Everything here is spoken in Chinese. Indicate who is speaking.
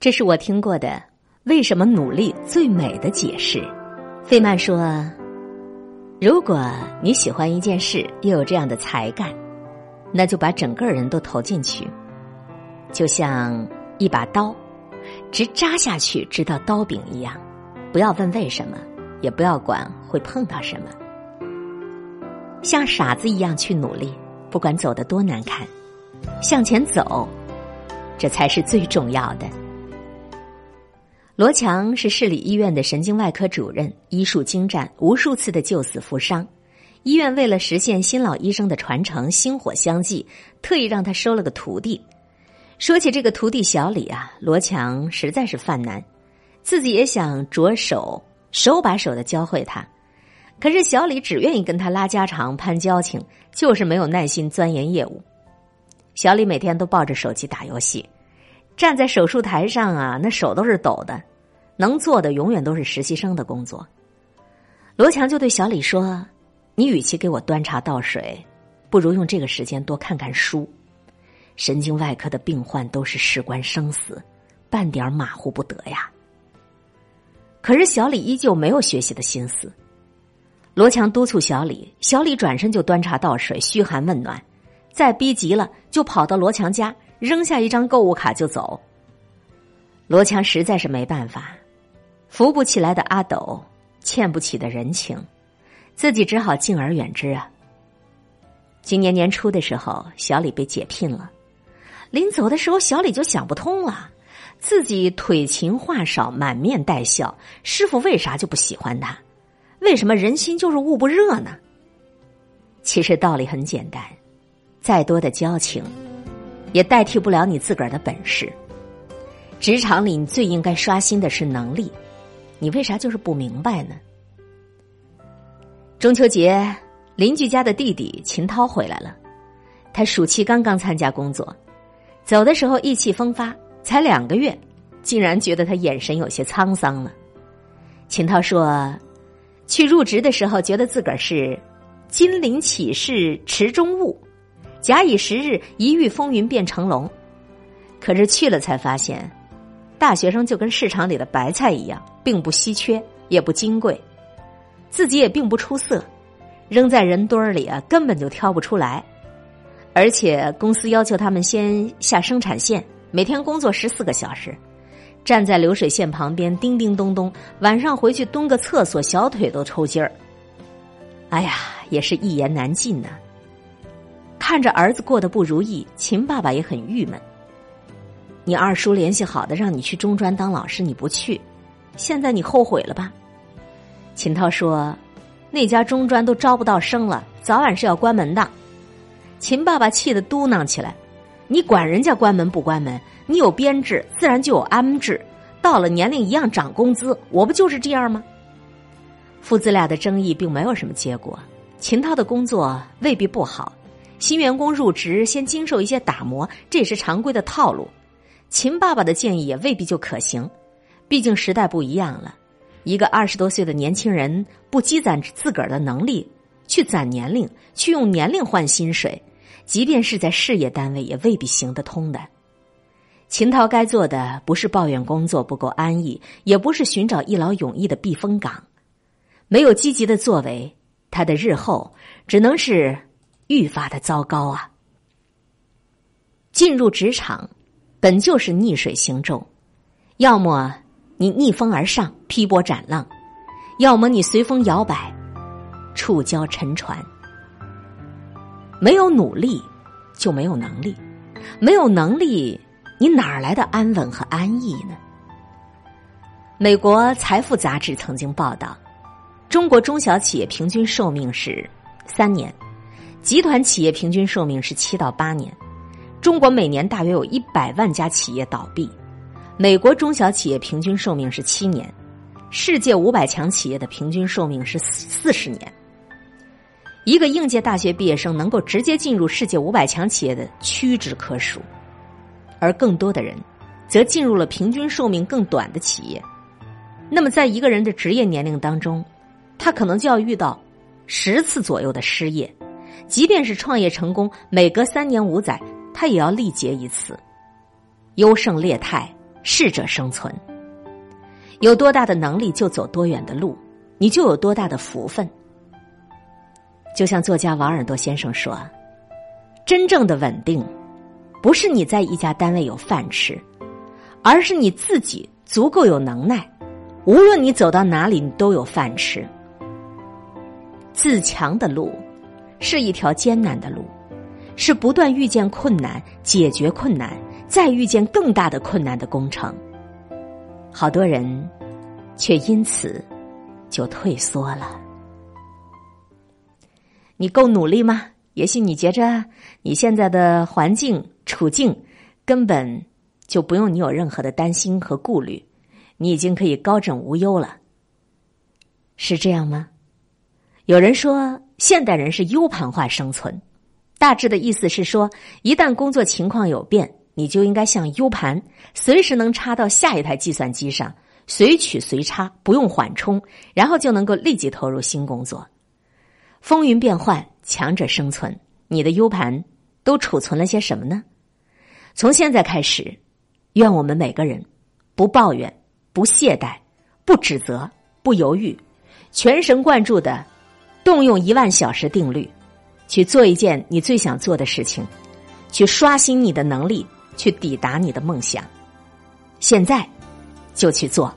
Speaker 1: 这是我听过的为什么努力最美的解释。费曼说：“如果你喜欢一件事，又有这样的才干，那就把整个人都投进去，就像一把刀，直扎下去，直到刀柄一样。不要问为什么，也不要管会碰到什么，像傻子一样去努力，不管走得多难看，向前走，这才是最重要的。”罗强是市里医院的神经外科主任，医术精湛，无数次的救死扶伤。医院为了实现新老医生的传承，薪火相继，特意让他收了个徒弟。说起这个徒弟小李啊，罗强实在是犯难，自己也想着手手把手的教会他，可是小李只愿意跟他拉家常、攀交情，就是没有耐心钻研业务。小李每天都抱着手机打游戏，站在手术台上啊，那手都是抖的。能做的永远都是实习生的工作。罗强就对小李说：“你与其给我端茶倒水，不如用这个时间多看看书。神经外科的病患都是事关生死，半点马虎不得呀。”可是小李依旧没有学习的心思。罗强督促小李，小李转身就端茶倒水，嘘寒问暖，再逼急了就跑到罗强家，扔下一张购物卡就走。罗强实在是没办法。扶不起来的阿斗，欠不起的人情，自己只好敬而远之啊。今年年初的时候，小李被解聘了。临走的时候，小李就想不通了：自己腿勤话少，满面带笑，师傅为啥就不喜欢他？为什么人心就是捂不热呢？其实道理很简单，再多的交情，也代替不了你自个儿的本事。职场里，你最应该刷新的是能力。你为啥就是不明白呢？中秋节，邻居家的弟弟秦涛回来了。他暑期刚刚参加工作，走的时候意气风发，才两个月，竟然觉得他眼神有些沧桑了。秦涛说：“去入职的时候，觉得自个儿是金陵启事池中物，假以时日，一遇风云变成龙。可是去了才发现。”大学生就跟市场里的白菜一样，并不稀缺，也不金贵，自己也并不出色，扔在人堆儿里啊，根本就挑不出来。而且公司要求他们先下生产线，每天工作十四个小时，站在流水线旁边叮叮咚咚，晚上回去蹲个厕所，小腿都抽筋儿。哎呀，也是一言难尽呐。看着儿子过得不如意，秦爸爸也很郁闷。你二叔联系好的，让你去中专当老师，你不去，现在你后悔了吧？秦涛说：“那家中专都招不到生了，早晚是要关门的。”秦爸爸气得嘟囔起来：“你管人家关门不关门？你有编制，自然就有安置。到了年龄一样涨工资，我不就是这样吗？”父子俩的争议并没有什么结果。秦涛的工作未必不好，新员工入职先经受一些打磨，这也是常规的套路。秦爸爸的建议也未必就可行，毕竟时代不一样了。一个二十多岁的年轻人不积攒自个儿的能力，去攒年龄，去用年龄换薪水，即便是在事业单位，也未必行得通的。秦涛该做的不是抱怨工作不够安逸，也不是寻找一劳永逸的避风港。没有积极的作为，他的日后只能是愈发的糟糕啊！进入职场。本就是逆水行舟，要么你逆风而上，劈波斩浪；要么你随风摇摆，触礁沉船。没有努力，就没有能力；没有能力，你哪来的安稳和安逸呢？美国《财富》杂志曾经报道，中国中小企业平均寿命是三年，集团企业平均寿命是七到八年。中国每年大约有一百万家企业倒闭，美国中小企业平均寿命是七年，世界五百强企业的平均寿命是四十年。一个应届大学毕业生能够直接进入世界五百强企业的屈指可数，而更多的人则进入了平均寿命更短的企业。那么，在一个人的职业年龄当中，他可能就要遇到十次左右的失业，即便是创业成功，每隔三年五载。他也要历劫一次，优胜劣汰，适者生存。有多大的能力就走多远的路，你就有多大的福分。就像作家王尔多先生说：“真正的稳定，不是你在一家单位有饭吃，而是你自己足够有能耐，无论你走到哪里，你都有饭吃。自强的路，是一条艰难的路，是不断遇见困难、解决困难、再遇见更大的困难的工程。”好多人，却因此就退缩了。你够努力吗？也许你觉着你现在的环境处境根本就不用你有任何的担心和顾虑，你已经可以高枕无忧了。是这样吗？有人说，现代人是 U 盘化生存，大致的意思是说，一旦工作情况有变。你就应该像 U 盘，随时能插到下一台计算机上，随取随插，不用缓冲，然后就能够立即投入新工作。风云变幻，强者生存。你的 U 盘都储存了些什么呢？从现在开始，愿我们每个人不抱怨、不懈怠、不指责、不犹豫，全神贯注的动用一万小时定律，去做一件你最想做的事情，去刷新你的能力。去抵达你的梦想，现在就去做。